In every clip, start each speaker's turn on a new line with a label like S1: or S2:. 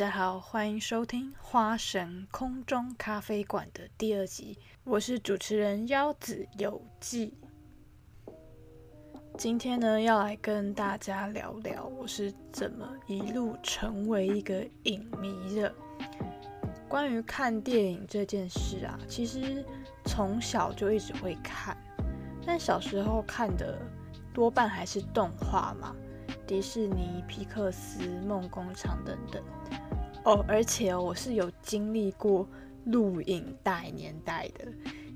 S1: 大家好，欢迎收听《花神空中咖啡馆》的第二集，我是主持人腰子有记。今天呢，要来跟大家聊聊我是怎么一路成为一个影迷的。关于看电影这件事啊，其实从小就一直会看，但小时候看的多半还是动画嘛。迪士尼、皮克斯、梦工厂等等哦，而且哦，我是有经历过录影带年代的，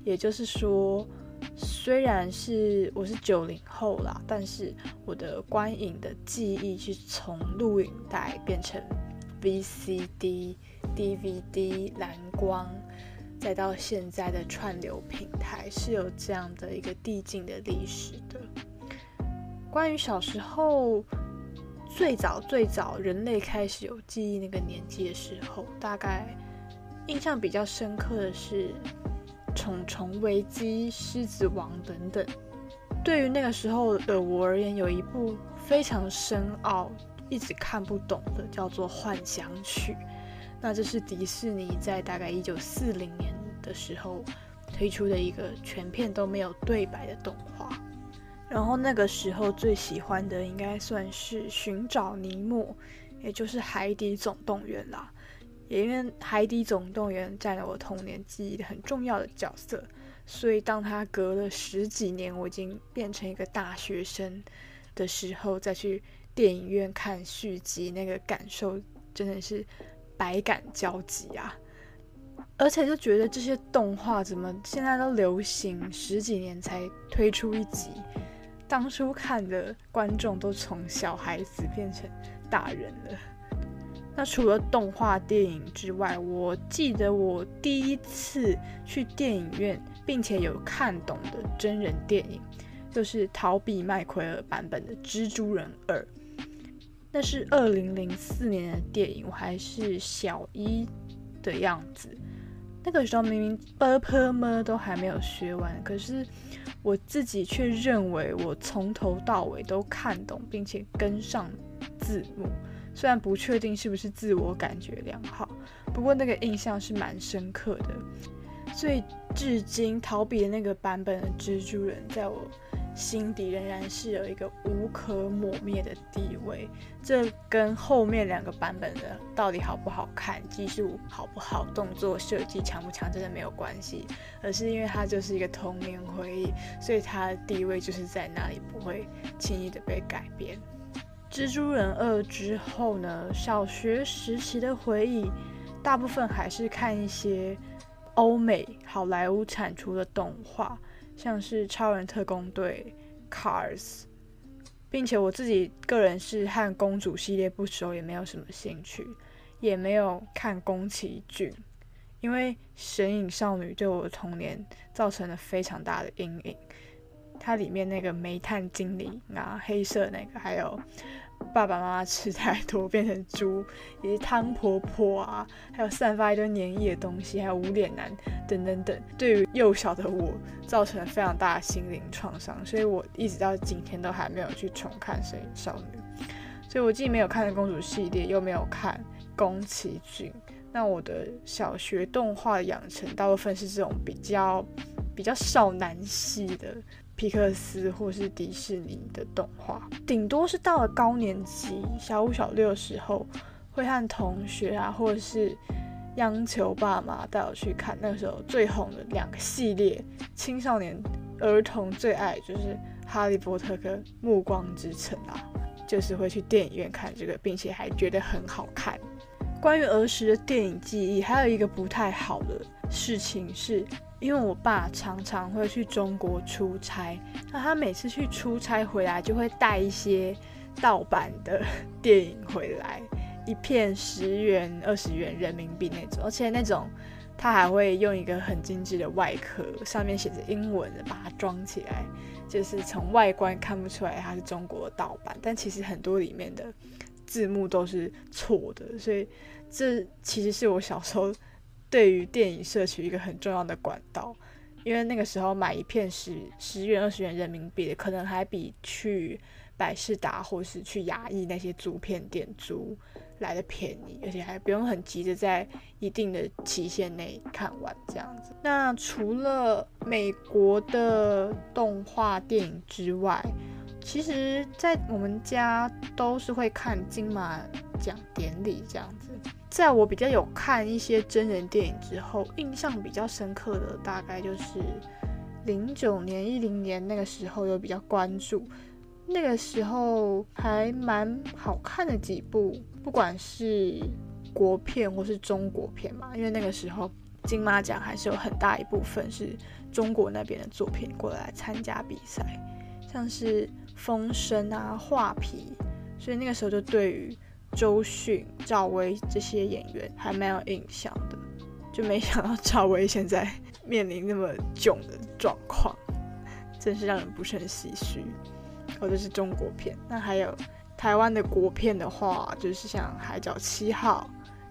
S1: 也就是说，虽然是我是九零后啦，但是我的观影的记忆是从录影带变成 VCD、DVD、蓝光，再到现在的串流平台，是有这样的一个递进的历史的。关于小时候。最早最早，人类开始有记忆那个年纪的时候，大概印象比较深刻的是《虫虫危机》《狮子王》等等。对于那个时候的我而言，有一部非常深奥、一直看不懂的，叫做《幻想曲》。那这是迪士尼在大概一九四零年的时候推出的一个全片都没有对白的动画。然后那个时候最喜欢的应该算是《寻找尼莫》，也就是《海底总动员》啦。也因为《海底总动员》占了我童年记忆的很重要的角色，所以当他隔了十几年，我已经变成一个大学生的时候，再去电影院看续集，那个感受真的是百感交集啊！而且就觉得这些动画怎么现在都流行十几年才推出一集？当初看的观众都从小孩子变成大人了。那除了动画电影之外，我记得我第一次去电影院并且有看懂的真人电影，就是逃避麦奎尔版本的《蜘蛛人二》。那是二零零四年的电影，我还是小一的样子。那个时候明明 “b p m” 都还没有学完，可是我自己却认为我从头到尾都看懂，并且跟上字幕。虽然不确定是不是自我感觉良好，不过那个印象是蛮深刻的。所以至今逃避的那个版本的蜘蛛人，在我。心底仍然是有一个无可抹灭的地位，这跟后面两个版本的到底好不好看、技术好不好、动作设计强不强，真的没有关系，而是因为它就是一个童年回忆，所以它的地位就是在那里，不会轻易的被改变。蜘蛛人二之后呢？小学时期的回忆，大部分还是看一些欧美好莱坞产出的动画。像是超人特工队、Cars，并且我自己个人是和公主系列不熟，也没有什么兴趣，也没有看宫崎骏，因为神隐少女对我的童年造成了非常大的阴影。它里面那个煤炭精灵啊，黑色那个，还有。爸爸妈妈吃太多变成猪，以及汤婆婆啊，还有散发一堆黏液的东西，还有无脸男等等等，对于幼小的我造成了非常大的心灵创伤，所以我一直到今天都还没有去重看《神隐少女》，所以我既没有看公主系列，又没有看宫崎骏，那我的小学动画养成大部分是这种比较比较少男系的。皮克斯或是迪士尼的动画，顶多是到了高年级，小五、小六的时候，会和同学啊，或者是央求爸妈带我去看。那个时候最红的两个系列，青少年儿童最爱就是《哈利波特》跟《暮光之城》啊，就是会去电影院看这个，并且还觉得很好看。关于儿时的电影记忆，还有一个不太好的事情是。因为我爸常常会去中国出差，那他每次去出差回来就会带一些盗版的电影回来，一片十元、二十元人民币那种，而且那种他还会用一个很精致的外壳，上面写着英文的把它装起来，就是从外观看不出来它是中国的盗版，但其实很多里面的字幕都是错的，所以这其实是我小时候。对于电影摄取一个很重要的管道，因为那个时候买一片十十元、二十元人民币的，可能还比去百事达或是去亚艺那些租片店租来的便宜，而且还不用很急着在一定的期限内看完这样子。那除了美国的动画电影之外，其实，在我们家都是会看金马奖典礼这样子。在我比较有看一些真人电影之后，印象比较深刻的大概就是零九年、一零年那个时候有比较关注。那个时候还蛮好看的几部，不管是国片或是中国片嘛，因为那个时候金马奖还是有很大一部分是中国那边的作品过来参加比赛，像是《风声》啊、《画皮》，所以那个时候就对于周迅、赵薇这些演员还蛮有印象的，就没想到赵薇现在面临那么囧的状况，真是让人不胜唏嘘。或者是中国片，那还有台湾的国片的话，就是像《海角七号》、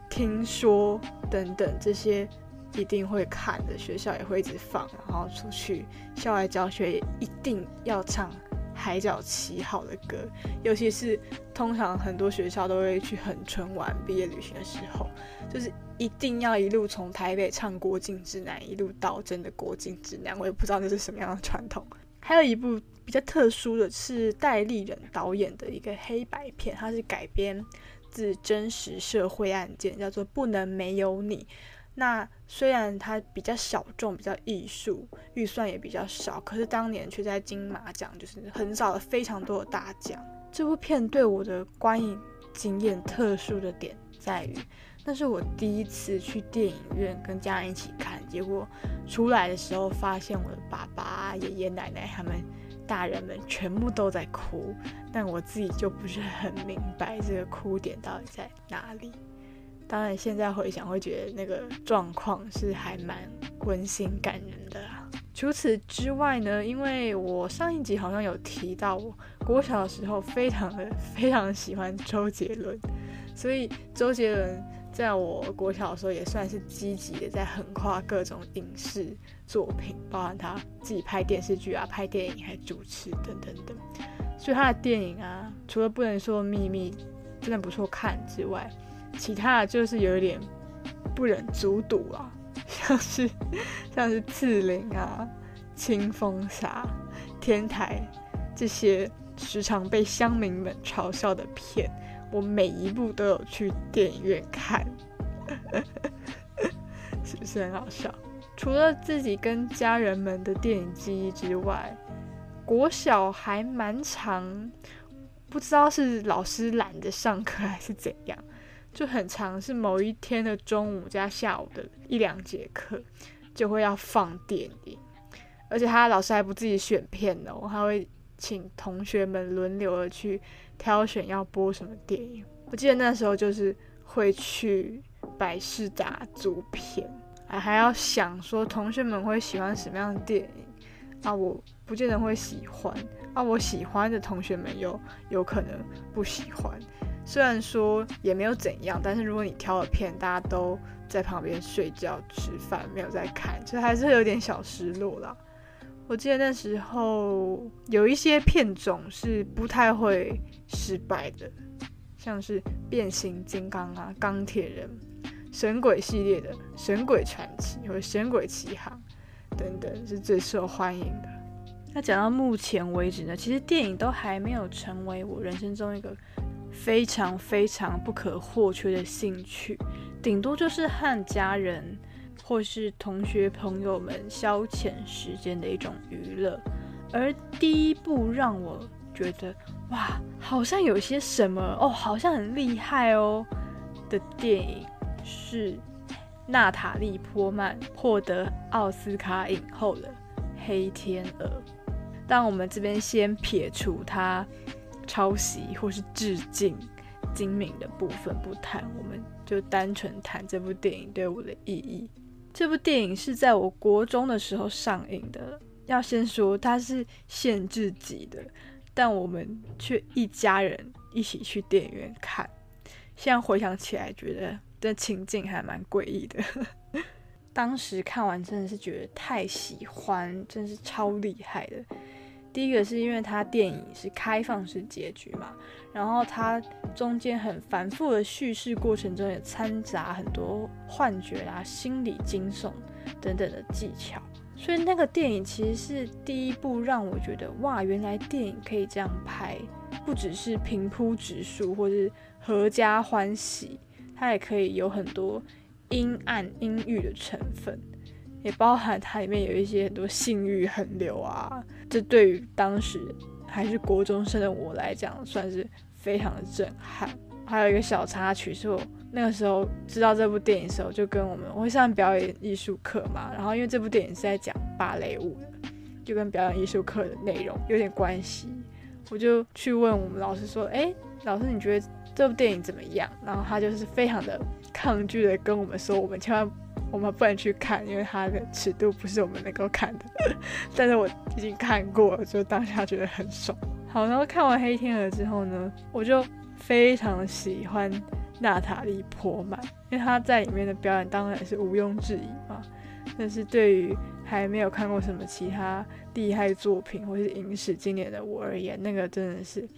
S1: 听说等等这些一定会看的，学校也会一直放，然后出去校外教学也一定要唱《海角七号》的歌，尤其是通常很多学校都会去很春玩毕业旅行的时候，就是一定要一路从台北唱《国境之南》，一路到真的《国境之南》，我也不知道那是什么样的传统。还有一部。比较特殊的是戴立忍导演的一个黑白片，它是改编自真实社会案件，叫做《不能没有你》。那虽然它比较小众、比较艺术，预算也比较少，可是当年却在金马奖就是横扫了非常多的大奖。这部片对我的观影经验特殊的点在于，那是我第一次去电影院跟家人一起看，结果出来的时候发现我的爸爸、爷爷奶奶他们。大人们全部都在哭，但我自己就不是很明白这个哭点到底在哪里。当然，现在回想会觉得那个状况是还蛮温馨感人的。除此之外呢，因为我上一集好像有提到，我国小的时候非常的非常喜欢周杰伦，所以周杰伦。在我国小的时候，也算是积极的在横跨各种影视作品，包含他自己拍电视剧啊、拍电影、还主持等等等。所以他的电影啊，除了不能说秘密真的不错看之外，其他的就是有一点不忍卒睹啊，像是像是刺陵啊、清风侠、天台这些时常被乡民们嘲笑的片。我每一部都有去电影院看，是不是很好笑？除了自己跟家人们的电影记忆之外，国小还蛮长，不知道是老师懒得上课还是怎样，就很长，是某一天的中午加下午的一两节课就会要放电影，而且他老师还不自己选片哦，他会请同学们轮流的去。挑选要播什么电影，我记得那时候就是会去百事达租片，还还要想说同学们会喜欢什么样的电影啊，我不见得会喜欢啊，我喜欢的同学们又有可能不喜欢。虽然说也没有怎样，但是如果你挑了片，大家都在旁边睡觉吃饭，没有在看，就还是有点小失落啦。我记得那时候有一些片种是不太会失败的，像是变形金刚啊、钢铁人、神鬼系列的《神鬼传奇》或《神鬼奇航》等等是最受欢迎的。那讲到目前为止呢，其实电影都还没有成为我人生中一个非常非常不可或缺的兴趣，顶多就是和家人。或是同学朋友们消遣时间的一种娱乐，而第一部让我觉得哇，好像有些什么哦，好像很厉害哦的电影是娜塔莉波曼获得奥斯卡影后的《黑天鹅》。但我们这边先撇除它抄袭或是致敬精明的部分不谈，我们就单纯谈这部电影对我的意义。这部电影是在我国中的时候上映的。要先说它是限制级的，但我们却一家人一起去电影院看。现在回想起来，觉得这情境还蛮诡异的。当时看完真的是觉得太喜欢，真是超厉害的。第一个是因为它电影是开放式结局嘛，然后它中间很繁复的叙事过程中也掺杂很多幻觉啊、心理惊悚等等的技巧，所以那个电影其实是第一部让我觉得哇，原来电影可以这样拍，不只是平铺直述或是合家欢喜，它也可以有很多阴暗阴郁的成分。也包含它里面有一些很多性欲横流啊，这对于当时还是国中生的我来讲，算是非常的震撼。还有一个小插曲，是我那个时候知道这部电影的时候，就跟我们我会上表演艺术课嘛，然后因为这部电影是在讲芭蕾舞的，就跟表演艺术课的内容有点关系，我就去问我们老师说：“哎，老师你觉得这部电影怎么样？”然后他就是非常的抗拒的跟我们说：“我们千万。”我们不能去看，因为它的尺度不是我们能够看的。但是我已经看过了，就当下觉得很爽。好，然后看完《黑天鹅》之后呢，我就非常喜欢娜塔莉·波曼，因为她在里面的表演当然是毋庸置疑嘛。但是对于还没有看过什么其他厉害作品或是影史经典的我而言，那个真的是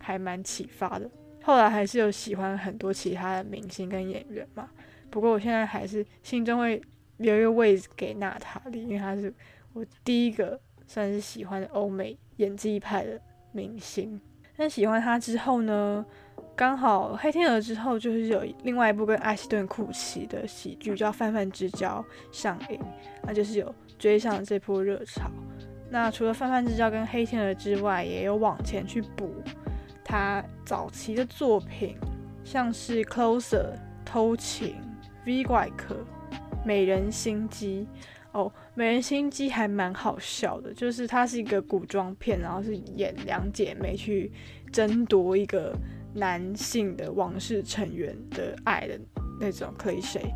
S1: 还蛮启发的。后来还是有喜欢很多其他的明星跟演员嘛。不过我现在还是心中会留一个位置给娜塔莉，因为她是我第一个算是喜欢的欧美演技派的明星。但喜欢她之后呢，刚好《黑天鹅》之后就是有另外一部跟艾希顿·库奇的喜剧叫《泛泛之交》上映，那就是有追上这波热潮。那除了《泛泛之交》跟《黑天鹅》之外，也有往前去补他早期的作品，像是《Closer》偷情。V 怪客，美人心机哦，美人心机还蛮好笑的，就是它是一个古装片，然后是演两姐妹去争夺一个男性的王室成员的爱的那种 c l i c h e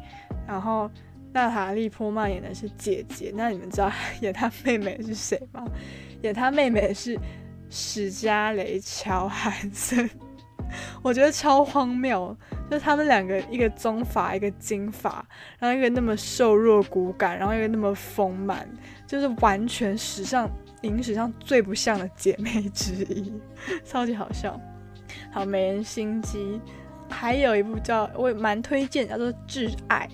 S1: 然后娜塔莉波曼演的是姐姐，那你们知道演她妹妹是谁吗？演她妹妹是史嘉蕾乔汉森。我觉得超荒谬，就他们两个，一个棕发，一个金发，然后一个那么瘦弱骨感，然后一个那么丰满，就是完全史上影史上最不像的姐妹之一，超级好笑。好，美人心机，还有一部叫我也蛮推荐，叫做《挚爱》，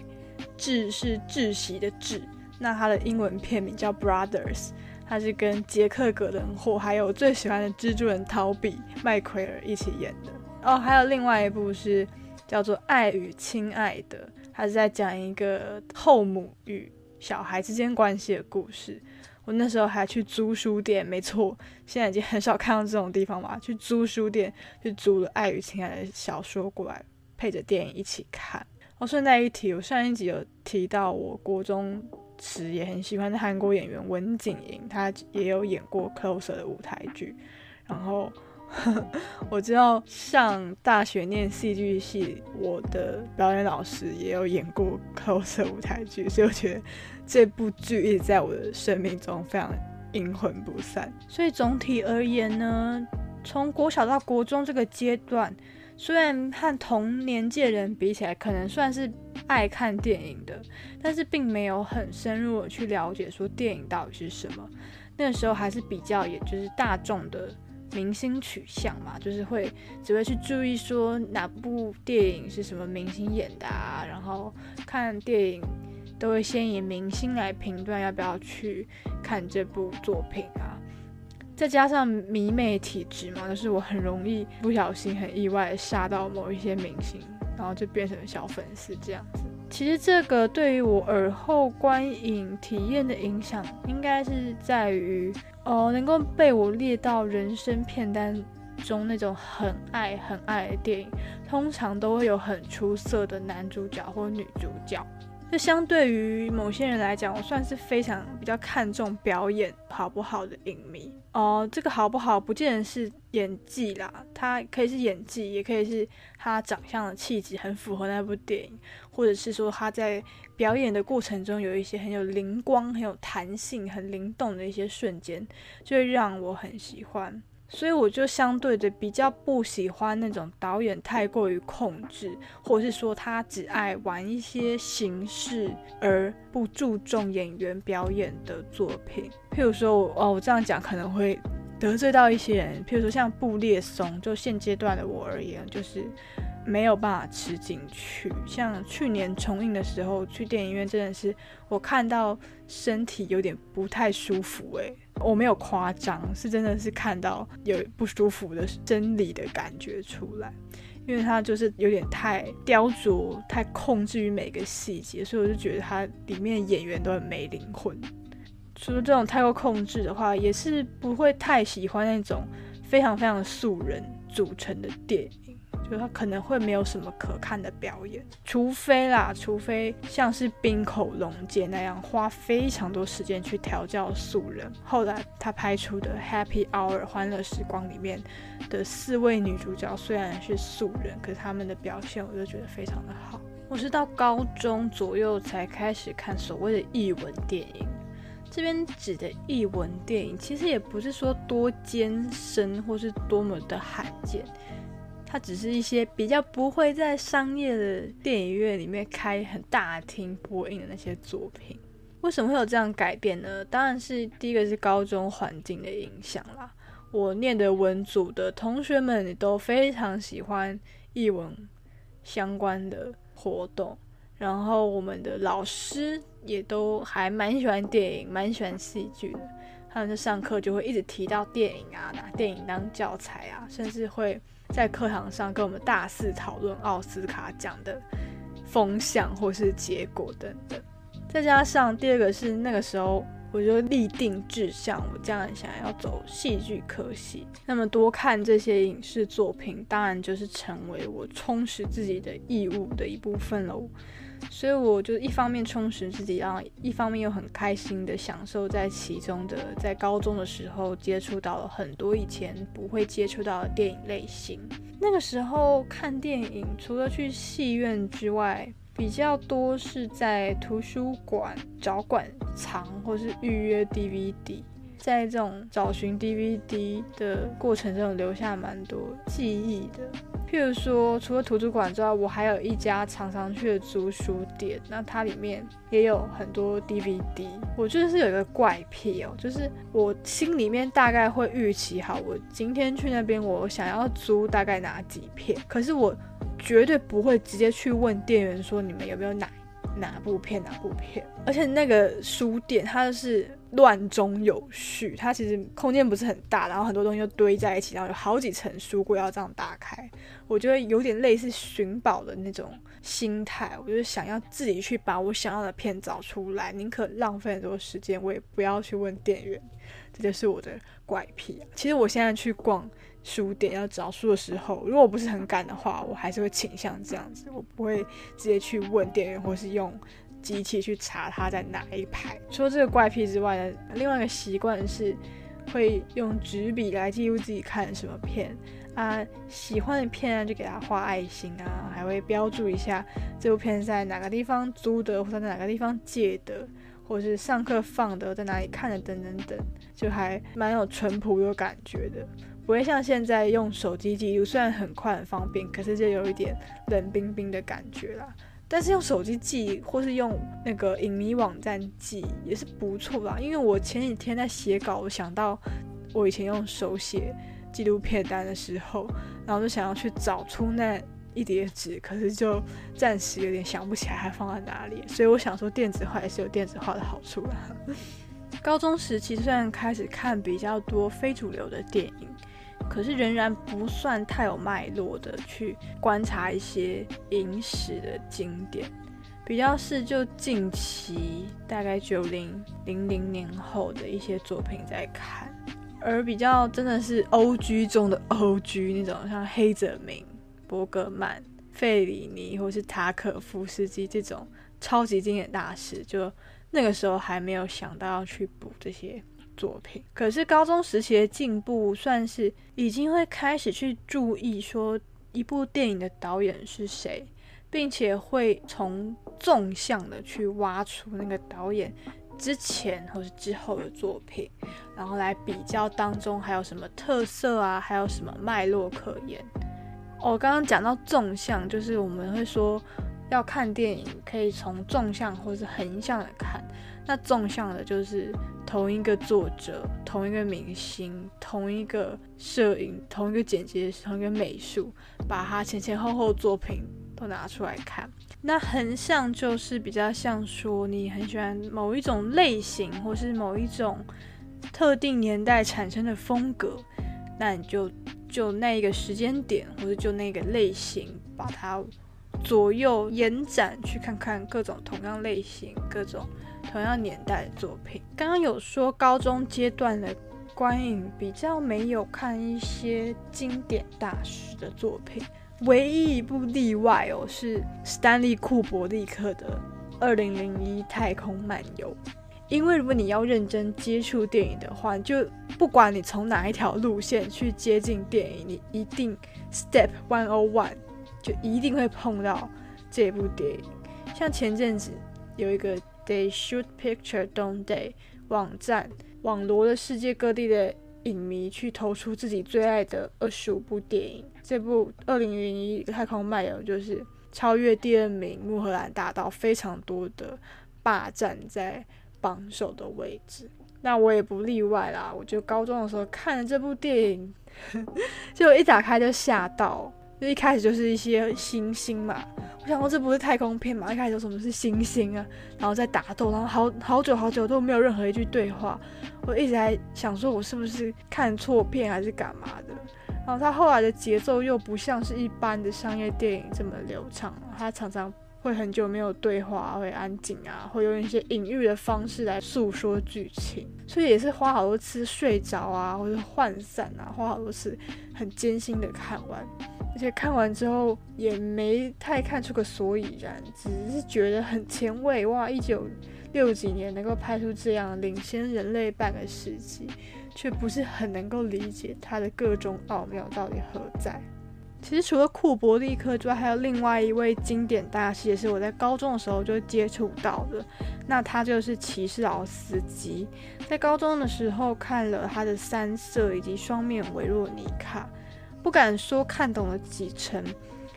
S1: 挚是窒息的挚，那它的英文片名叫《Brothers》，它是跟杰克·葛伦霍还有我最喜欢的蜘蛛人陶比麦奎尔一起演的。哦，还有另外一部是叫做《爱与亲爱的》，它是在讲一个后母与小孩之间关系的故事。我那时候还去租书店，没错，现在已经很少看到这种地方嘛。去租书店去租了《爱与亲爱的》小说过来，配着电影一起看。哦，顺带一提，我上一集有提到，我国中时也很喜欢的韩国演员文景莹，她也有演过《Closer》的舞台剧，然后。我知道上大学念戏剧系，我的表演老师也有演过 cos 舞台剧，所以我觉得这部剧一直在我的生命中非常阴魂不散。所以总体而言呢，从国小到国中这个阶段，虽然和同年纪的人比起来，可能算是爱看电影的，但是并没有很深入的去了解说电影到底是什么。那个时候还是比较，也就是大众的。明星取向嘛，就是会只会去注意说哪部电影是什么明星演的啊，然后看电影都会先以明星来评断要不要去看这部作品啊。再加上迷妹体质嘛，就是我很容易不小心很意外杀到某一些明星，然后就变成小粉丝这样子。其实这个对于我耳后观影体验的影响，应该是在于。哦，能够被我列到人生片单中那种很爱很爱的电影，通常都会有很出色的男主角或女主角。就相对于某些人来讲，我算是非常比较看重表演好不好的影迷。哦，这个好不好，不见得是演技啦，他可以是演技，也可以是他长相的气质很符合那部电影，或者是说他在表演的过程中有一些很有灵光、很有弹性、很灵动的一些瞬间，就会让我很喜欢。所以我就相对的比较不喜欢那种导演太过于控制，或者是说他只爱玩一些形式而不注重演员表演的作品。譬如说，哦，我这样讲可能会得罪到一些人，譬如说像布列松，就现阶段的我而言，就是没有办法吃进去。像去年重映的时候，去电影院真的是我看到身体有点不太舒服，诶，我没有夸张，是真的是看到有不舒服的生理的感觉出来，因为它就是有点太雕琢、太控制于每个细节，所以我就觉得它里面演员都很没灵魂。除了这种太过控制的话，也是不会太喜欢那种非常非常素人组成的电影，就他可能会没有什么可看的表演，除非啦，除非像是冰口龙介那样花非常多时间去调教素人。后来他拍出的《Happy Hour》欢乐时光里面的四位女主角虽然是素人，可是他们的表现我就觉得非常的好。我是到高中左右才开始看所谓的译文电影。这边指的译文电影，其实也不是说多艰深或是多么的罕见，它只是一些比较不会在商业的电影院里面开很大厅播映的那些作品。为什么会有这样改变呢？当然是第一个是高中环境的影响啦。我念的文组的同学们也都非常喜欢译文相关的活动。然后我们的老师也都还蛮喜欢电影，蛮喜欢戏剧的。他们在上课就会一直提到电影啊，拿电影当教材啊，甚至会在课堂上跟我们大肆讨论奥斯卡奖的风向或是结果等等。再加上第二个是那个时候。我就立定志向，我将来想要走戏剧科系。那么多看这些影视作品，当然就是成为我充实自己的义务的一部分喽。所以我就一方面充实自己，然后一方面又很开心的享受在其中的。在高中的时候，接触到了很多以前不会接触到的电影类型。那个时候看电影，除了去戏院之外，比较多是在图书馆找馆藏，或是预约 DVD，在这种找寻 DVD 的过程中留下蛮多记忆的。譬如说，除了图书馆之外，我还有一家常常去的租书店，那它里面也有很多 DVD。我就是有一个怪癖哦，就是我心里面大概会预期好，我今天去那边，我想要租大概哪几片，可是我。绝对不会直接去问店员说你们有没有哪哪部片哪部片，而且那个书店它是乱中有序，它其实空间不是很大，然后很多东西就堆在一起，然后有好几层书柜要这样打开，我觉得有点类似寻宝的那种心态，我就是想要自己去把我想要的片找出来，宁可浪费很多时间，我也不要去问店员，这就是我的怪癖。其实我现在去逛。书店要找书的时候，如果不是很赶的话，我还是会倾向这样子，我不会直接去问店员，或是用机器去查它在哪一排。除了这个怪癖之外呢，另外一个习惯是会用纸笔来记录自己看什么片啊，喜欢的片啊就给它画爱心啊，还会标注一下这部片在哪个地方租的，或者在哪个地方借的，或是上课放的，在哪里看的等等等，就还蛮有淳朴有感觉的。不会像现在用手机记录，虽然很快很方便，可是就有一点冷冰冰的感觉啦。但是用手机记，或是用那个影迷网站记，也是不错啦。因为我前几天在写稿，我想到我以前用手写纪录片单的时候，然后就想要去找出那一叠纸，可是就暂时有点想不起来还放在哪里。所以我想说，电子化也是有电子化的好处啦。高中时期虽然开始看比较多非主流的电影。可是仍然不算太有脉络的去观察一些影史的经典，比较是就近期大概九零零零年后的一些作品在看，而比较真的是 O G 中的 O G 那种，像黑泽明、伯格曼、费里尼或是塔可夫斯基这种超级经典大师，就那个时候还没有想到要去补这些。作品，可是高中时期的进步算是已经会开始去注意说一部电影的导演是谁，并且会从纵向的去挖出那个导演之前或是之后的作品，然后来比较当中还有什么特色啊，还有什么脉络可言。我刚刚讲到纵向，就是我们会说要看电影，可以从纵向或是横向的看。那纵向的就是同一个作者、同一个明星、同一个摄影、同一个剪辑、同一个美术，把它前前后后作品都拿出来看。那横向就是比较像说你很喜欢某一种类型，或是某一种特定年代产生的风格，那你就就那一个时间点，或者就那个类型，把它左右延展去看看各种同样类型、各种。同样年代的作品，刚刚有说高中阶段的观影比较没有看一些经典大师的作品，唯一一部例外哦是史丹利库伯利克的《二零零一太空漫游》，因为如果你要认真接触电影的话，就不管你从哪一条路线去接近电影，你一定 Step One O One 就一定会碰到这部电影。像前阵子有一个。They shoot picture, don't they？网站网罗了世界各地的影迷去投出自己最爱的二十五部电影。这部《二零零一太空漫游》就是超越第二名《穆赫兰大道》非常多的霸占在榜首的位置。那我也不例外啦。我就高中的时候看了这部电影，就一打开就吓到。就一开始就是一些星星嘛，我想说这不是太空片嘛，一开始说什么是星星啊，然后再打斗，然后好好久好久都没有任何一句对话，我一直在想说我是不是看错片还是干嘛的，然后他后来的节奏又不像是一般的商业电影这么流畅，他常常。会很久没有对话，会安静啊，会用一些隐喻的方式来诉说剧情，所以也是花好多次睡着啊，或者涣散啊，花好多次很艰辛的看完，而且看完之后也没太看出个所以然，只是觉得很前卫哇！一九六几年能够拍出这样领先人类半个世纪，却不是很能够理解它的各种奥妙到底何在。其实除了库伯利克之外，还有另外一位经典大师，也是我在高中的时候就接触到的。那他就是骑士劳斯基。在高中的时候看了他的三色以及双面维若妮卡，不敢说看懂了几成，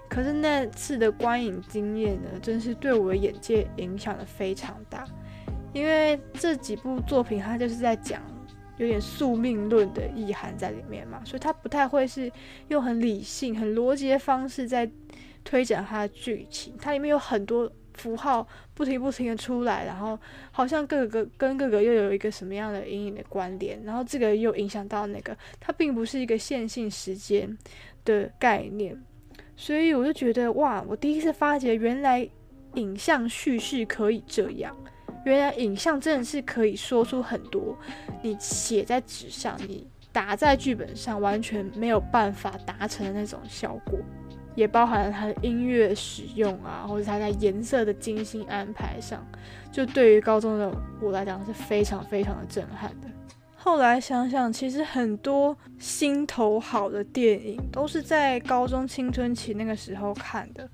S1: 可是那次的观影经验呢，真是对我的眼界影响的非常大。因为这几部作品，它就是在讲。有点宿命论的意涵在里面嘛，所以他不太会是用很理性、很逻辑的方式在推展他的剧情。它里面有很多符号不停不停的出来，然后好像各个跟各个又有一个什么样的隐隐的关联，然后这个又影响到那个，它并不是一个线性时间的概念。所以我就觉得哇，我第一次发觉原来影像叙事可以这样。原来影像真的是可以说出很多，你写在纸上，你打在剧本上，完全没有办法达成的那种效果，也包含了他的音乐使用啊，或者他在颜色的精心安排上，就对于高中的我来讲是非常非常的震撼的。后来想想，其实很多心头好的电影都是在高中青春期那个时候看的。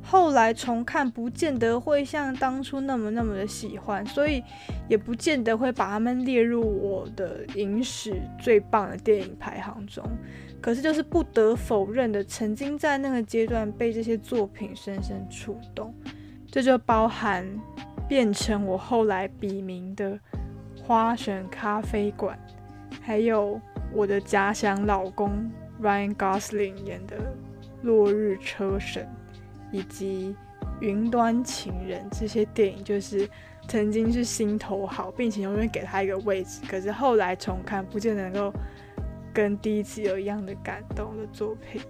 S1: 后来重看，不见得会像当初那么那么的喜欢，所以也不见得会把他们列入我的影史最棒的电影排行中。可是就是不得否认的，曾经在那个阶段被这些作品深深触动，这就包含变成我后来笔名的花神咖啡馆，还有我的假想老公 Ryan Gosling 演的落日车神。以及《云端情人》这些电影，就是曾经是心头好，并且永远给他一个位置。可是后来重看，不见得能够跟第一次有一样的感动的作品。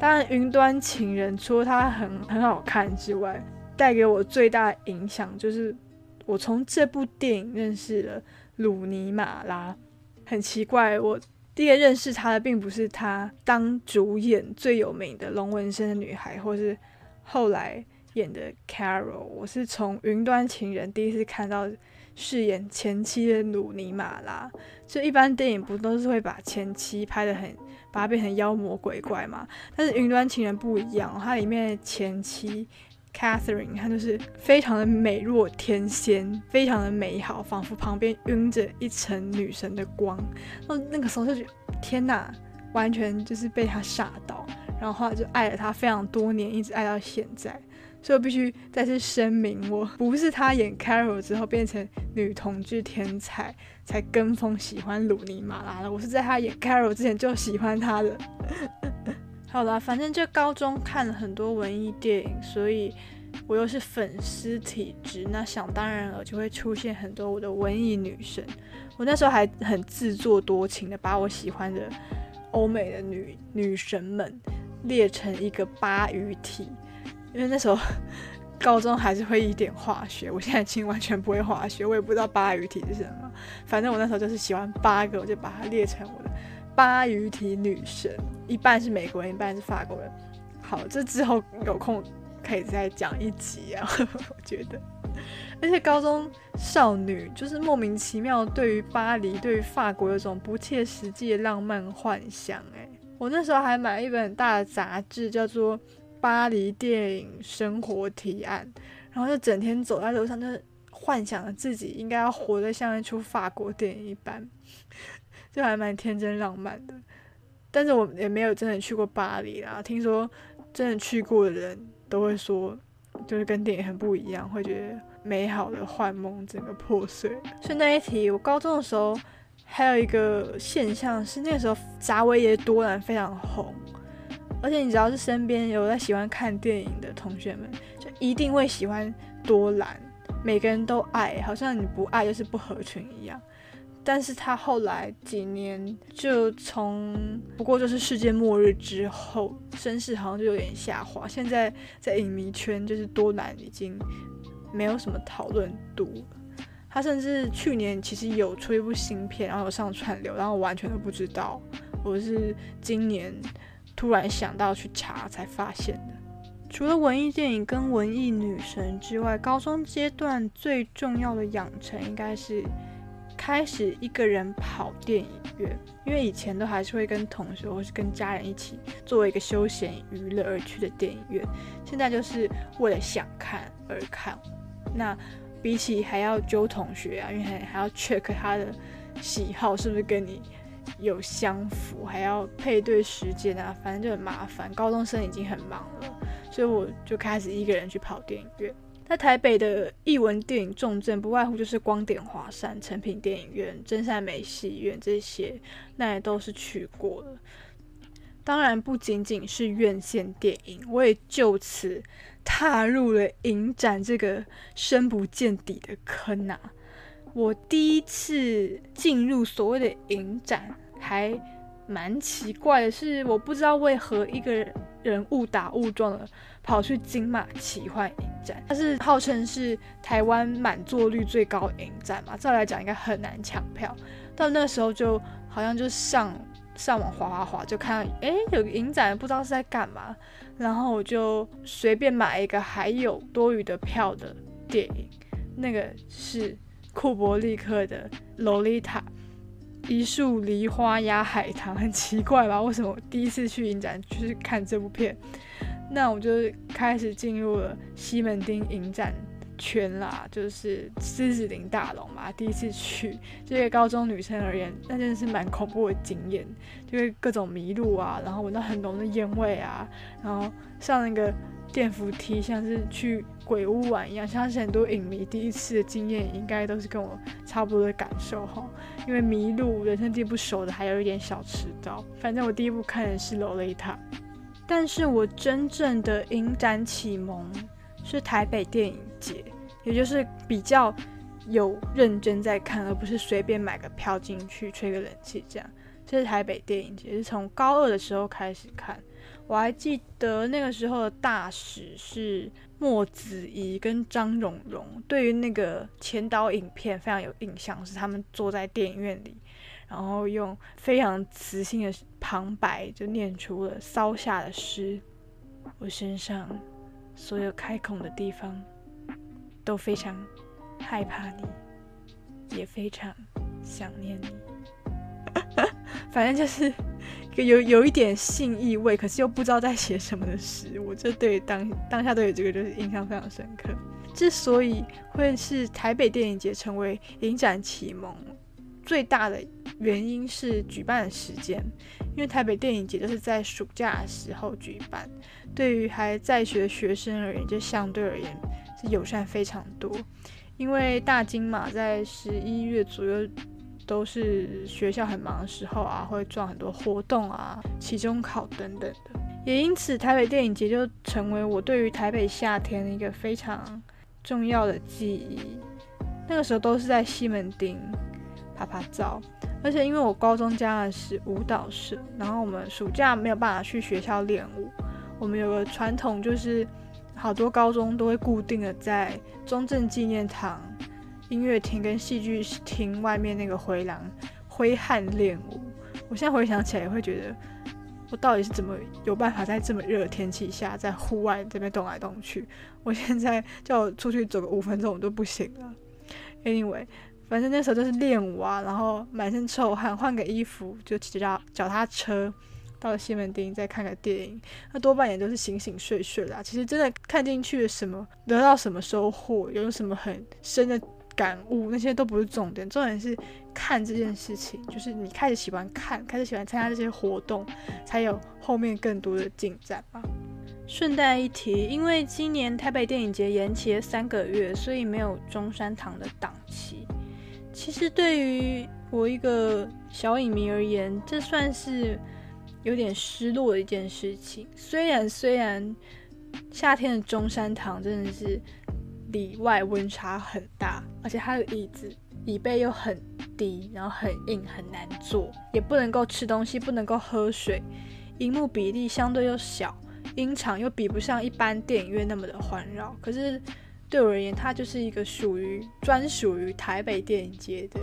S1: 当然，《云端情人》除了它很很好看之外，带给我最大的影响就是我从这部电影认识了鲁尼马拉。很奇怪，我第一个认识他的并不是他当主演最有名的《龙纹身的女孩》，或是。后来演的 Carol，我是从《云端情人》第一次看到饰演前妻的鲁尼马拉。就一般电影不都是会把前妻拍的很，把她变成妖魔鬼怪嘛？但是《云端情人》不一样，它里面的前妻 Catherine，她就是非常的美若天仙，非常的美好，仿佛旁边晕着一层女神的光。然后那个时候就觉得天哪，完全就是被她吓到。然后后来就爱了他非常多年，一直爱到现在。所以我必须再次声明，我不是他演 Carol 之后变成女同志天才才跟风喜欢鲁尼马拉的，我是在他演 Carol 之前就喜欢他的。好啦，反正就高中看了很多文艺电影，所以我又是粉丝体质，那想当然了就会出现很多我的文艺女神。我那时候还很自作多情的把我喜欢的欧美的女女神们列成一个八语体。因为那时候高中还是会一点化学，我现在已经完全不会化学，我也不知道八鱼体是什么。反正我那时候就是喜欢八个，我就把它列成我的八鱼体女神，一半是美国人，一半是法国人。好，这之后有空可以再讲一集啊，我觉得。而且高中少女就是莫名其妙对于巴黎、对于法国有种不切实际的浪漫幻想。哎，我那时候还买了一本很大的杂志，叫做。巴黎电影生活提案，然后就整天走在路上，就幻想着自己应该要活得像一出法国电影一般，就还蛮天真浪漫的。但是我也没有真的去过巴黎啦，听说真的去过的人都会说，就是跟电影很不一样，会觉得美好的幻梦整个破碎。顺带一提，我高中的时候还有一个现象是，那个时候扎维耶多兰非常红。而且你只要是身边有在喜欢看电影的同学们，就一定会喜欢多兰，每个人都爱，好像你不爱就是不合群一样。但是他后来几年就从不过就是世界末日之后，声势好像就有点下滑。现在在影迷圈就是多兰已经没有什么讨论度了。他甚至去年其实有出一部新片，然后有上串流，然后我完全都不知道。我是今年。突然想到去查，才发现的。除了文艺电影跟文艺女神之外，高中阶段最重要的养成应该是开始一个人跑电影院。因为以前都还是会跟同学或是跟家人一起作为一个休闲娱乐而去的电影院，现在就是为了想看而看。那比起还要揪同学啊，因为还要 check 他的喜好是不是跟你。有相符，还要配对时间啊，反正就很麻烦。高中生已经很忙了，所以我就开始一个人去跑电影院。在台北的艺文电影重镇，不外乎就是光点华山、成品电影院、真善美戏院这些，那也都是去过了。当然，不仅仅是院线电影，我也就此踏入了影展这个深不见底的坑啊。我第一次进入所谓的影展，还蛮奇怪的，是我不知道为何一个人误打误撞的跑去金马奇幻影展，它是号称是台湾满座率最高影展嘛，照来讲应该很难抢票。到那时候就好像就上上网滑滑滑，就看到哎有个影展，不知道是在干嘛，然后我就随便买一个还有多余的票的电影，那个是。库伯利克的《洛丽塔》，一束梨花压海棠，很奇怪吧？为什么第一次去影展就是看这部片？那我就开始进入了西门町影展圈啦，就是狮子林大龙嘛。第一次去，对高中女生而言，那真的是蛮恐怖的经验，就是各种迷路啊，然后闻到很浓的烟味啊，然后上那个。电扶梯像是去鬼屋玩一样，相信很多影迷第一次的经验应该都是跟我差不多的感受哈。因为迷路、人生地不熟的，还有一点小迟到。反正我第一部看的是《洛丽塔》，但是我真正的影展启蒙是台北电影节，也就是比较有认真在看，而不是随便买个票进去吹个冷气这样。这是台北电影节，是从高二的时候开始看。我还记得那个时候的大使是莫子仪跟张荣荣，对于那个前导影片非常有印象，是他们坐在电影院里，然后用非常磁性的旁白就念出了骚下的诗：我身上所有开孔的地方都非常害怕你，也非常想念你。反正就是。有有一点性意味，可是又不知道在写什么的诗，我就对当当下对这个就是印象非常深刻。之所以会是台北电影节成为影展启蒙最大的原因是举办的时间，因为台北电影节就是在暑假的时候举办，对于还在学学生而言，就相对而言是友善非常多。因为大金马在十一月左右都是学校很忙的时候啊，会撞很多活动啊、期中考等等的，也因此台北电影节就成为我对于台北夏天一个非常重要的记忆。那个时候都是在西门町拍拍照，而且因为我高中加的是舞蹈社，然后我们暑假没有办法去学校练舞，我们有个传统就是。好多高中都会固定的在中正纪念堂音乐厅跟戏剧厅外面那个回廊挥汗练舞。我现在回想起来也会觉得，我到底是怎么有办法在这么热的天气下在户外这边动来动去？我现在叫我出去走个五分钟我都不行了。Anyway，反正那时候就是练舞啊，然后满身臭汗，换个衣服就骑着脚踏车。到了西门町再看个电影，那多半也都是醒醒睡睡啦。其实真的看进去什么，得到什么收获，有什么很深的感悟，那些都不是重点。重点是看这件事情，就是你开始喜欢看，开始喜欢参加这些活动，才有后面更多的进展吧。顺带一提，因为今年台北电影节延期了三个月，所以没有中山堂的档期。其实对于我一个小影迷而言，这算是。有点失落的一件事情。虽然虽然夏天的中山堂真的是里外温差很大，而且它的椅子椅背又很低，然后很硬很难坐，也不能够吃东西，不能够喝水，荧幕比例相对又小，音场又比不上一般电影院那么的环绕。可是对我而言，它就是一个属于专属于台北电影节的。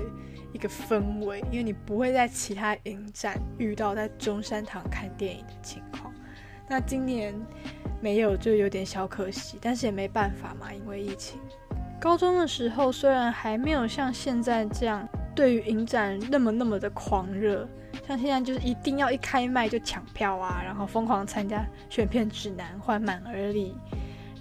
S1: 一个氛围，因为你不会在其他影展遇到在中山堂看电影的情况。那今年没有，就有点小可惜，但是也没办法嘛，因为疫情。高中的时候虽然还没有像现在这样对于影展那么那么的狂热，像现在就是一定要一开麦就抢票啊，然后疯狂参加选片指南，换满而立，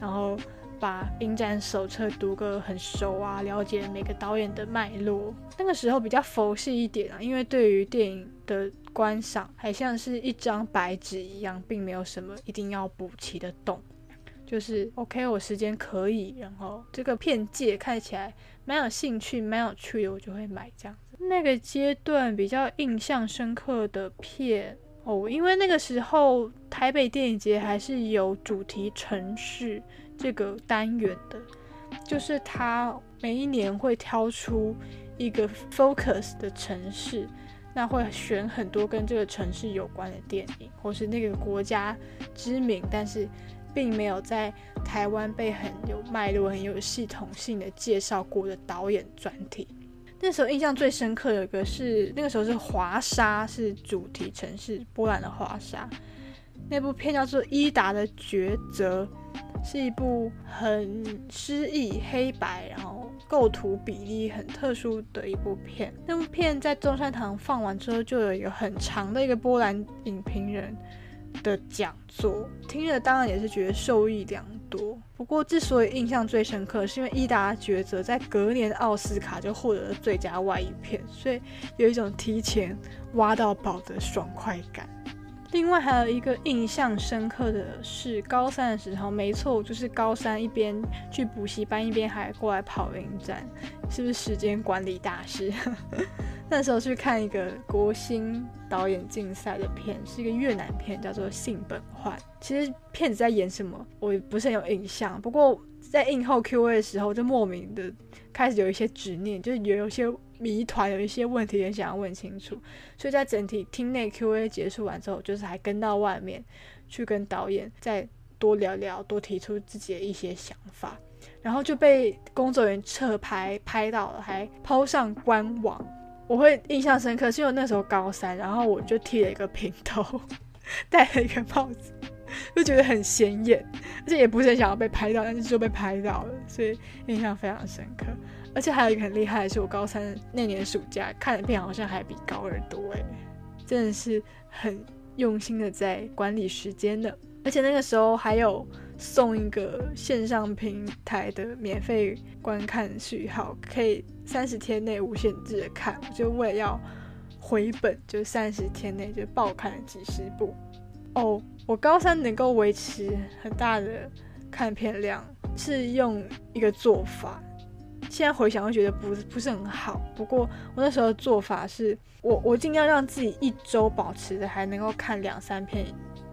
S1: 然后。把影展手册读个很熟啊，了解每个导演的脉络。那个时候比较佛系一点啊，因为对于电影的观赏，还像是一张白纸一样，并没有什么一定要补齐的洞。就是 OK，我时间可以，然后这个片界看起来蛮有兴趣、蛮有趣的，我就会买这样子。那个阶段比较印象深刻的片哦，因为那个时候台北电影节还是有主题城市。这个单元的，就是他每一年会挑出一个 focus 的城市，那会选很多跟这个城市有关的电影，或是那个国家知名，但是并没有在台湾被很有脉络、很有系统性的介绍过的导演专题。那时候印象最深刻的一个是，那个时候是华沙是主题城市，波兰的华沙，那部片叫做《伊达的抉择》。是一部很诗意、黑白，然后构图比例很特殊的一部片。那部片在中山堂放完之后，就有一个很长的一个波兰影评人的讲座，听了当然也是觉得受益良多。不过之所以印象最深刻，是因为《伊达抉择》在隔年奥斯卡就获得了最佳外语片，所以有一种提前挖到宝的爽快感。另外还有一个印象深刻的是高三的时候，没错，就是高三一边去补习班，一边还过来跑影展，是不是时间管理大师？那时候去看一个国新导演竞赛的片，是一个越南片，叫做《性本坏》。其实片子在演什么，我也不是很有印象。不过在映后 Q&A 的时候，就莫名的开始有一些执念，就是有有些。谜团有一些问题也想要问清楚，所以在整体厅内 Q&A 结束完之后，就是还跟到外面去跟导演再多聊聊，多提出自己的一些想法，然后就被工作人员侧拍拍到了，还抛上官网。我会印象深刻，是因为那时候高三，然后我就剃了一个平头，戴了一个帽子，就觉得很显眼，而且也不是很想要被拍到，但是就被拍到了，所以印象非常深刻。而且还有一个很厉害的是，我高三那年暑假看的片好像还比高二多哎，真的是很用心的在管理时间的。而且那个时候还有送一个线上平台的免费观看序号，可以三十天内无限制的看。就为了要回本，就三十天内就爆看了几十部。哦，我高三能够维持很大的看片量，是用一个做法。现在回想会觉得不不是很好，不过我那时候的做法是我我尽量让自己一周保持的还能够看两三片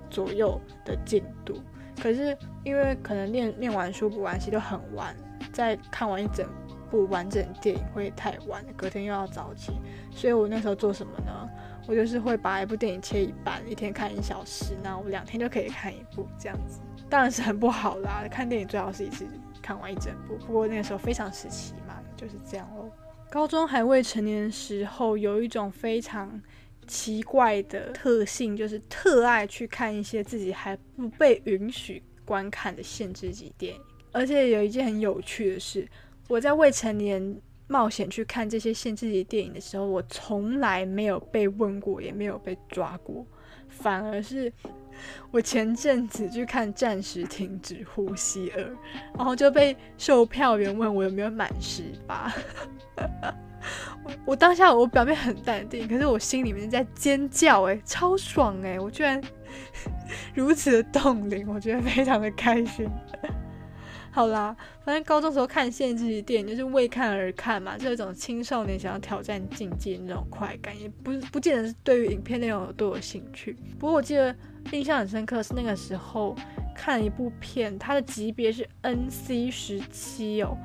S1: 左右的进度。可是因为可能念念完书补完习都很晚，再看完一整部完整电影会太晚，隔天又要早起，所以我那时候做什么呢？我就是会把一部电影切一半，一天看一小时，那我两天就可以看一部这样子，当然是很不好啦。看电影最好是一次看完一整部，不过那个时候非常时期嘛，就是这样哦。高中还未成年的时候，有一种非常奇怪的特性，就是特爱去看一些自己还不被允许观看的限制级电影。而且有一件很有趣的事，我在未成年。冒险去看这些限制级电影的时候，我从来没有被问过，也没有被抓过，反而是我前阵子去看《暂时停止呼吸二》，然后就被售票员问我有没有满十八。我当下我表面很淡定，可是我心里面在尖叫，哎，超爽哎！我居然 如此的动灵，我觉得非常的开心。好啦，反正高中时候看限制级电影就是为看而看嘛，就一种青少年想要挑战境界那种快感，也不不见得是对于影片内容有多有兴趣。不过我记得印象很深刻是那个时候看了一部片，它的级别是 NC 十七哦。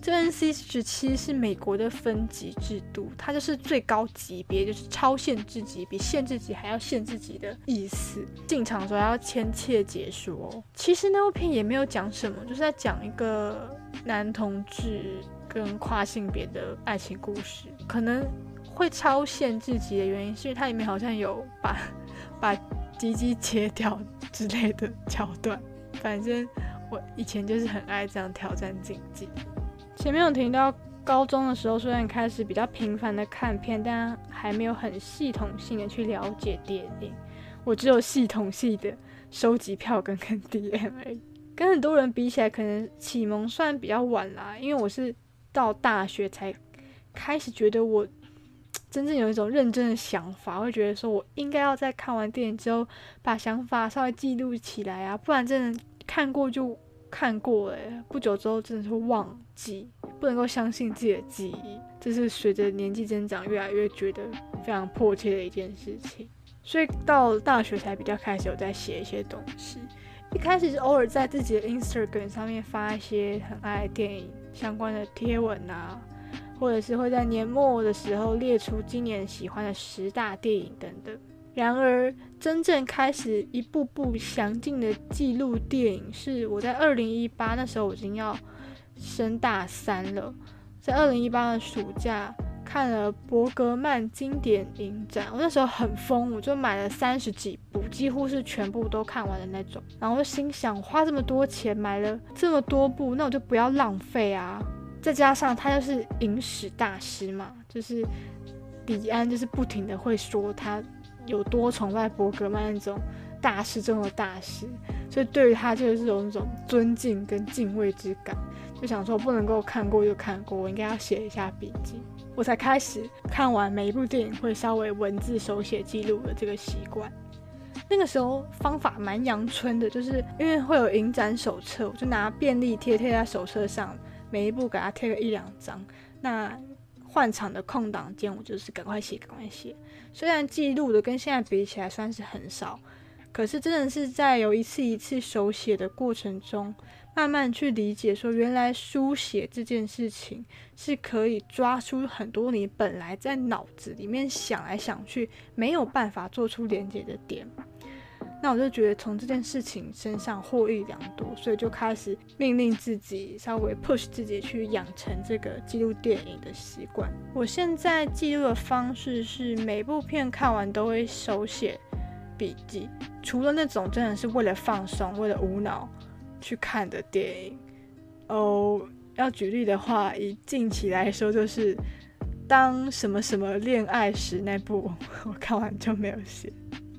S1: 这 NC 十七是美国的分级制度，它就是最高级别，就是超限制级，比限制级还要限制级的意思。进场的时候要签切解说。其实那部片也没有讲什么，就是在讲一个男同志跟跨性别的爱情故事。可能会超限制级的原因，是因为它里面好像有把把鸡鸡切掉之类的桥段。反正我以前就是很爱这样挑战禁忌。前面有提到，高中的时候虽然开始比较频繁的看片，但还没有很系统性的去了解电影。我只有系统性的收集票根跟 DM 而已。跟很多人比起来，可能启蒙算比较晚啦，因为我是到大学才开始觉得我真正有一种认真的想法，会觉得说我应该要在看完电影之后把想法稍微记录起来啊，不然真的看过就。看过哎，不久之后真的是忘记，不能够相信自己的记忆，这是随着年纪增长越来越觉得非常迫切的一件事情。所以到大学才比较开始有在写一些东西，一开始是偶尔在自己的 Instagram 上面发一些很爱电影相关的贴文啊，或者是会在年末的时候列出今年喜欢的十大电影等等。然而，真正开始一步步详尽的记录电影，是我在二零一八那时候，我已经要升大三了。在二零一八的暑假，看了伯格曼经典影展，我那时候很疯，我就买了三十几部，几乎是全部都看完的那种。然后心想，花这么多钱买了这么多部，那我就不要浪费啊！再加上他就是影史大师嘛，就是李安，就是不停的会说他。有多崇拜伯格曼那种大师中的大师，所以对于他就是有那种尊敬跟敬畏之感，就想说不能够看过就看过，我应该要写一下笔记。我才开始看完每一部电影会稍微文字手写记录的这个习惯。那个时候方法蛮阳春的，就是因为会有影展手册，我就拿便利贴贴在手册上，每一步给他贴个一两张。那换场的空档间，我就是赶快写，赶快写。虽然记录的跟现在比起来算是很少，可是真的是在有一次一次手写的过程中，慢慢去理解，说原来书写这件事情是可以抓出很多你本来在脑子里面想来想去没有办法做出连接的点。那我就觉得从这件事情身上获益良多，所以就开始命令自己稍微 push 自己去养成这个记录电影的习惯。我现在记录的方式是每部片看完都会手写笔记，除了那种真的是为了放松、为了无脑去看的电影。哦，要举例的话，以近期来说，就是当什么什么恋爱时那部，我看完就没有写。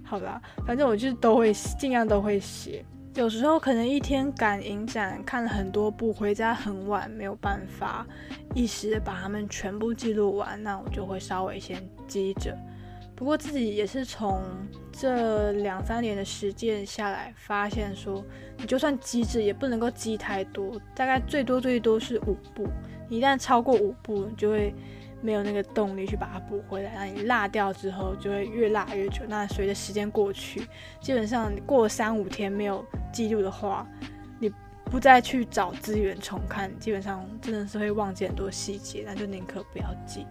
S1: 好啦，反正我就是都会尽量都会写。有时候可能一天赶影展，看了很多部，回家很晚，没有办法一时把它们全部记录完，那我就会稍微先记着。不过自己也是从这两三年的实践下来，发现说，你就算积制也不能够积太多，大概最多最多是五步。一旦超过五步，你就会没有那个动力去把它补回来。那你落掉之后，就会越落越久。那随着时间过去，基本上过三五天没有记录的话，你不再去找资源重看，基本上真的是会忘记很多细节。那就宁可不要记。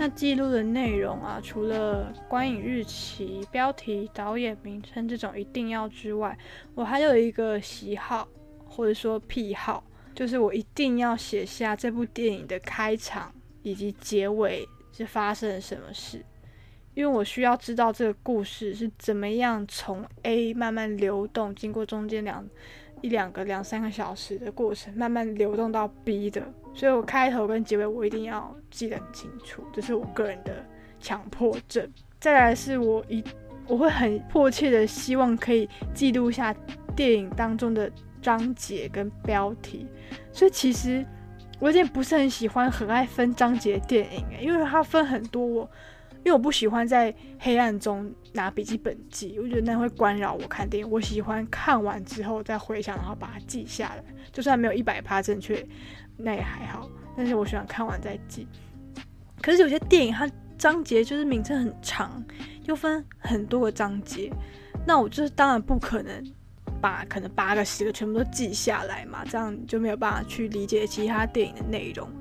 S1: 那记录的内容啊，除了观影日期、标题、导演名称这种一定要之外，我还有一个喜好或者说癖好，就是我一定要写下这部电影的开场以及结尾是发生了什么事，因为我需要知道这个故事是怎么样从 A 慢慢流动，经过中间两。一两个两三个小时的过程，慢慢流动到 B 的，所以我开头跟结尾我一定要记得很清楚，这是我个人的强迫症。再来是我一我会很迫切的希望可以记录下电影当中的章节跟标题，所以其实我有点不是很喜欢很爱分章节电影诶，因为它分很多我。因为我不喜欢在黑暗中拿笔记本记，我觉得那会干扰我看电影。我喜欢看完之后再回想，然后把它记下来。就算没有一百趴正确，那也还好。但是我喜欢看完再记。可是有些电影它章节就是名称很长，又分很多个章节，那我就是当然不可能把可能八个、十个全部都记下来嘛，这样就没有办法去理解其他电影的内容了。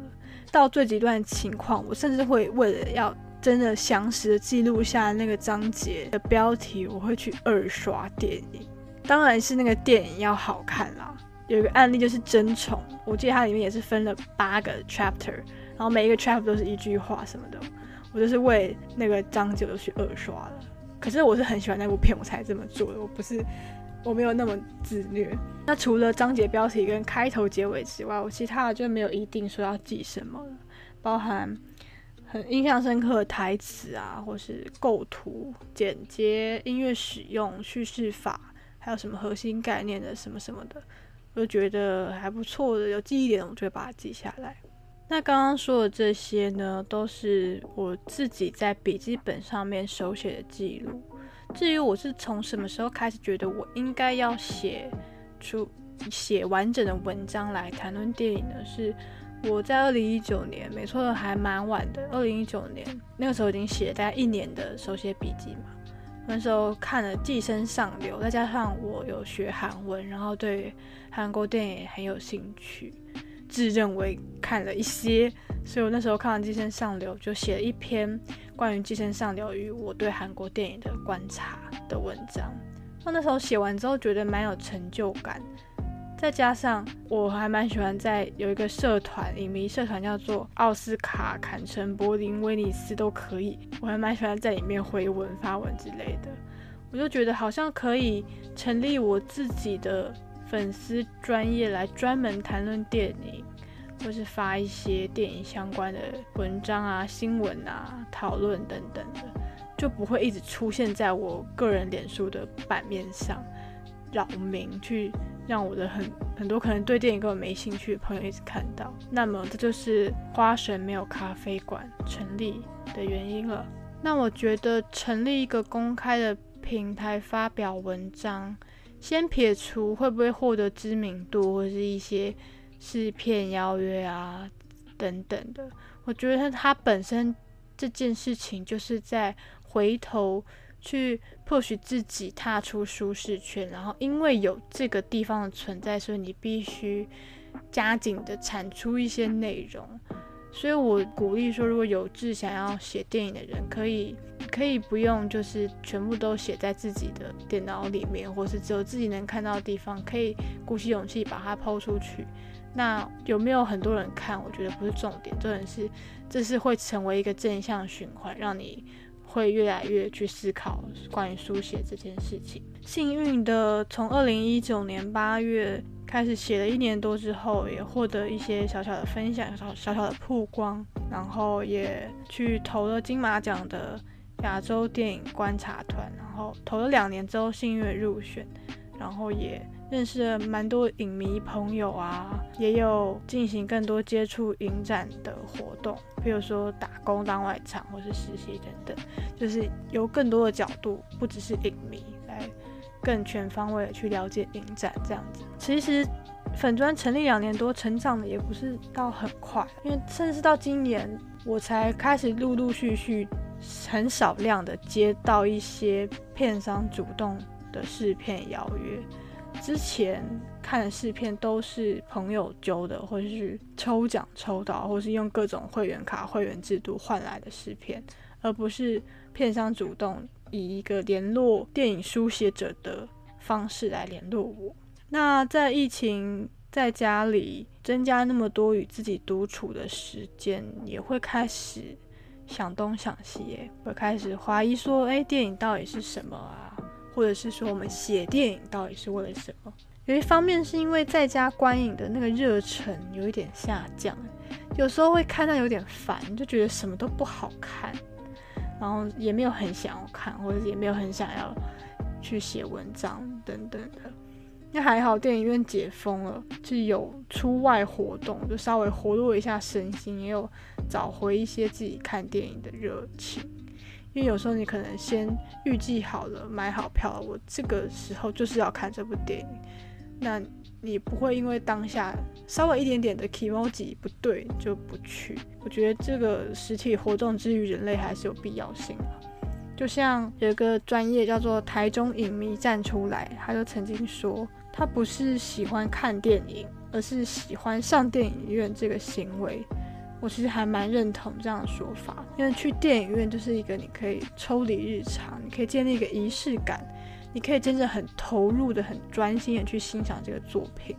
S1: 到最极端情况，我甚至会为了要真的详实的记录下那个章节的标题，我会去二刷电影。当然是那个电影要好看啦。有一个案例就是《争宠》，我记得它里面也是分了八个 chapter，然后每一个 chapter 都是一句话什么的。我就是为那个章节都去二刷了。可是我是很喜欢那部片，我才这么做的。我不是我没有那么自虐。那除了章节标题跟开头结尾之外，我其他的就没有一定说要记什么了，包含。很印象深刻的台词啊，或是构图、剪接、音乐使用、叙事法，还有什么核心概念的什么什么的，我就觉得还不错的，有记忆点，我就会把它记下来。那刚刚说的这些呢，都是我自己在笔记本上面手写的记录。至于我是从什么时候开始觉得我应该要写出写完整的文章来谈论电影呢？是。我在二零一九年，没错，还蛮晚的。二零一九年那个时候已经写了大概一年的手写笔记嘛。那时候看了《寄生上流》，再加上我有学韩文，然后对韩国电影很有兴趣，自认为看了一些，所以我那时候看完《寄生上流》，就写了一篇关于《寄生上流》与我对韩国电影的观察的文章。那那时候写完之后，觉得蛮有成就感。再加上我还蛮喜欢在有一个社团，影迷社团叫做奥斯卡、坎城、柏林、威尼斯都可以，我还蛮喜欢在里面回文、发文之类的。我就觉得好像可以成立我自己的粉丝专业来专门谈论电影，或是发一些电影相关的文章啊、新闻啊、讨论等等的，就不会一直出现在我个人脸书的版面上，扰民去。让我的很很多可能对电影根本没兴趣的朋友一直看到，那么这就是花神没有咖啡馆成立的原因了。那我觉得成立一个公开的平台发表文章，先撇除会不会获得知名度或是一些试片邀约啊等等的，我觉得它本身这件事情就是在回头。去迫使自己踏出舒适圈，然后因为有这个地方的存在，所以你必须加紧的产出一些内容。所以我鼓励说，如果有志想要写电影的人，可以可以不用就是全部都写在自己的电脑里面，或是只有自己能看到的地方，可以鼓起勇气把它抛出去。那有没有很多人看？我觉得不是重点，重点是这是会成为一个正向循环，让你。会越来越去思考关于书写这件事情。幸运的，从二零一九年八月开始写了一年多之后，也获得一些小小的分享，小小小的曝光，然后也去投了金马奖的亚洲电影观察团，然后投了两年之后幸运入选，然后也认识了蛮多影迷朋友啊，也有进行更多接触影展的活动，比如说打工当外场或是实习等等，就是有更多的角度，不只是影迷来更全方位的去了解影展这样子。其实粉砖成立两年多，成长的也不是到很快，因为甚至到今年我才开始陆陆续续很少量的接到一些片商主动的试片邀约。之前看的试片都是朋友揪的，或者是抽奖抽到，或是用各种会员卡、会员制度换来的试片，而不是片商主动以一个联络电影书写者的方式来联络我。那在疫情在家里增加那么多与自己独处的时间，也会开始想东想西，会开始怀疑说：哎，电影到底是什么啊？或者是说，我们写电影到底是为了什么？有一方面是因为在家观影的那个热忱有一点下降，有时候会看到有点烦，就觉得什么都不好看，然后也没有很想要看，或者也没有很想要去写文章等等的。那还好，电影院解封了，就有出外活动，就稍微活络一下身心，也有找回一些自己看电影的热情。因为有时候你可能先预计好了，买好票，我这个时候就是要看这部电影，那你不会因为当下稍微一点点的 emoji 不对就不去。我觉得这个实体活动之于人类还是有必要性的。就像有一个专业叫做台中影迷站出来，他就曾经说，他不是喜欢看电影，而是喜欢上电影院这个行为。我其实还蛮认同这样的说法，因为去电影院就是一个你可以抽离日常，你可以建立一个仪式感，你可以真正很投入的、很专心的去欣赏这个作品。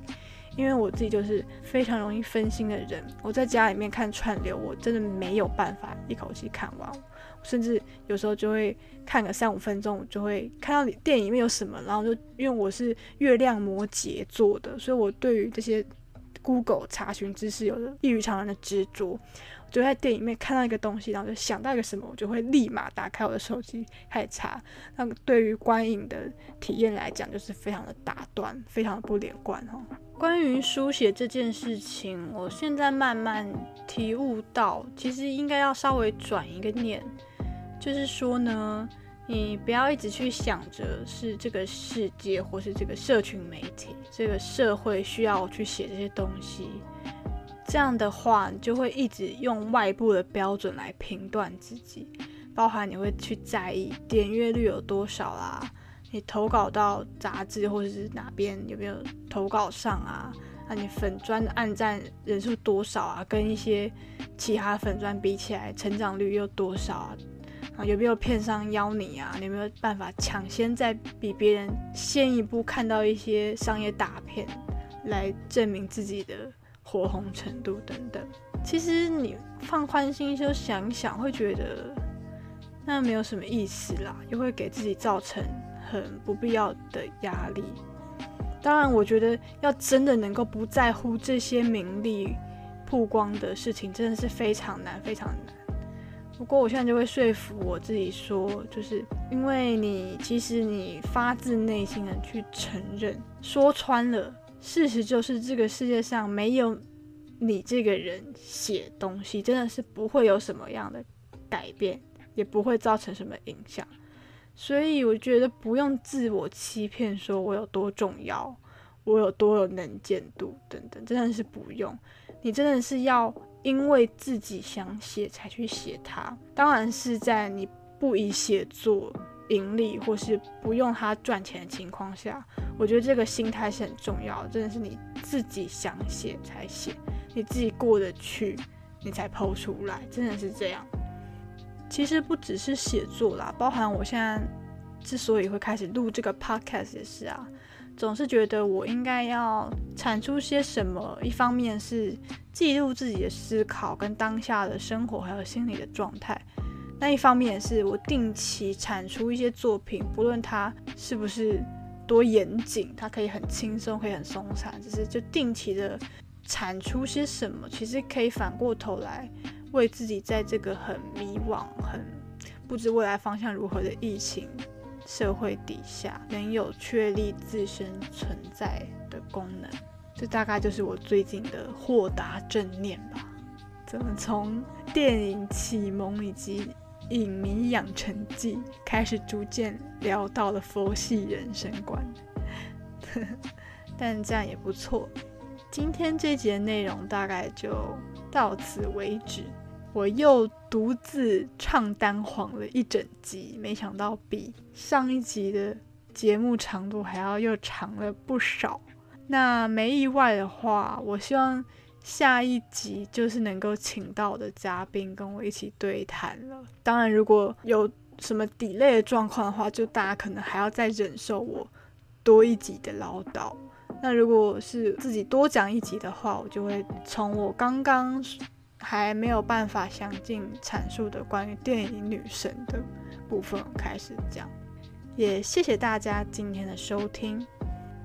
S1: 因为我自己就是非常容易分心的人，我在家里面看串流，我真的没有办法一口气看完，甚至有时候就会看个三五分钟，就会看到你电影里面有什么，然后就因为我是月亮摩羯座的，所以我对于这些。Google 查询知识有异于常人的执着，我就在电影里面看到一个东西，然后就想到一个什么，我就会立马打开我的手机开始查。那对于观影的体验来讲，就是非常的打断，非常的不连贯哦。关于书写这件事情，我现在慢慢体悟到，其实应该要稍微转一个念，就是说呢。你不要一直去想着是这个世界或是这个社群媒体，这个社会需要我去写这些东西。这样的话，你就会一直用外部的标准来评断自己，包含你会去在意点阅率有多少啦，你投稿到杂志或者是哪边有没有投稿上啊？那你粉砖的按赞人数多少啊？跟一些其他粉砖比起来，成长率又多少啊？啊，有没有片商邀你啊？你有没有办法抢先在比别人先一步看到一些商业大片，来证明自己的火红程度等等？其实你放宽心就想一想，会觉得那没有什么意思啦，又会给自己造成很不必要的压力。当然，我觉得要真的能够不在乎这些名利曝光的事情，真的是非常难，非常难。不过我现在就会说服我自己说，就是因为你其实你发自内心的去承认，说穿了，事实就是这个世界上没有你这个人写东西，真的是不会有什么样的改变，也不会造成什么影响。所以我觉得不用自我欺骗，说我有多重要，我有多有能见度等等，真的是不用。你真的是要。因为自己想写才去写它，当然是在你不以写作盈利或是不用它赚钱的情况下，我觉得这个心态是很重要。真的是你自己想写才写，你自己过得去，你才抛出来，真的是这样。其实不只是写作啦，包含我现在之所以会开始录这个 podcast 也是啊。总是觉得我应该要产出些什么，一方面是记录自己的思考跟当下的生活还有心理的状态，那一方面是我定期产出一些作品，不论它是不是多严谨，它可以很轻松，可以很松散，只是就定期的产出些什么，其实可以反过头来为自己在这个很迷惘、很不知未来方向如何的疫情社会底下能有确立自身存在的功能。这大概就是我最近的豁达正念吧。怎么从电影启蒙以及影迷养成记开始，逐渐聊到了佛系人生观？但这样也不错。今天这节内容大概就到此为止。我又独自唱单簧了一整集，没想到比上一集的节目长度还要又长了不少。那没意外的话，我希望下一集就是能够请到的嘉宾跟我一起对谈了。当然，如果有什么底类的状况的话，就大家可能还要再忍受我多一集的唠叨。那如果是自己多讲一集的话，我就会从我刚刚还没有办法详尽阐述的关于电影女神的部分开始讲。也谢谢大家今天的收听。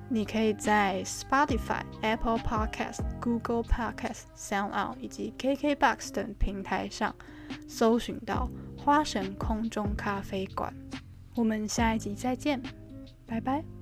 S1: 你可以在 Spotify、Apple Podcast、Google Podcast、SoundOut 以及 KKBox 等平台上搜寻到花神空中咖啡馆。我们下一集再见，拜拜。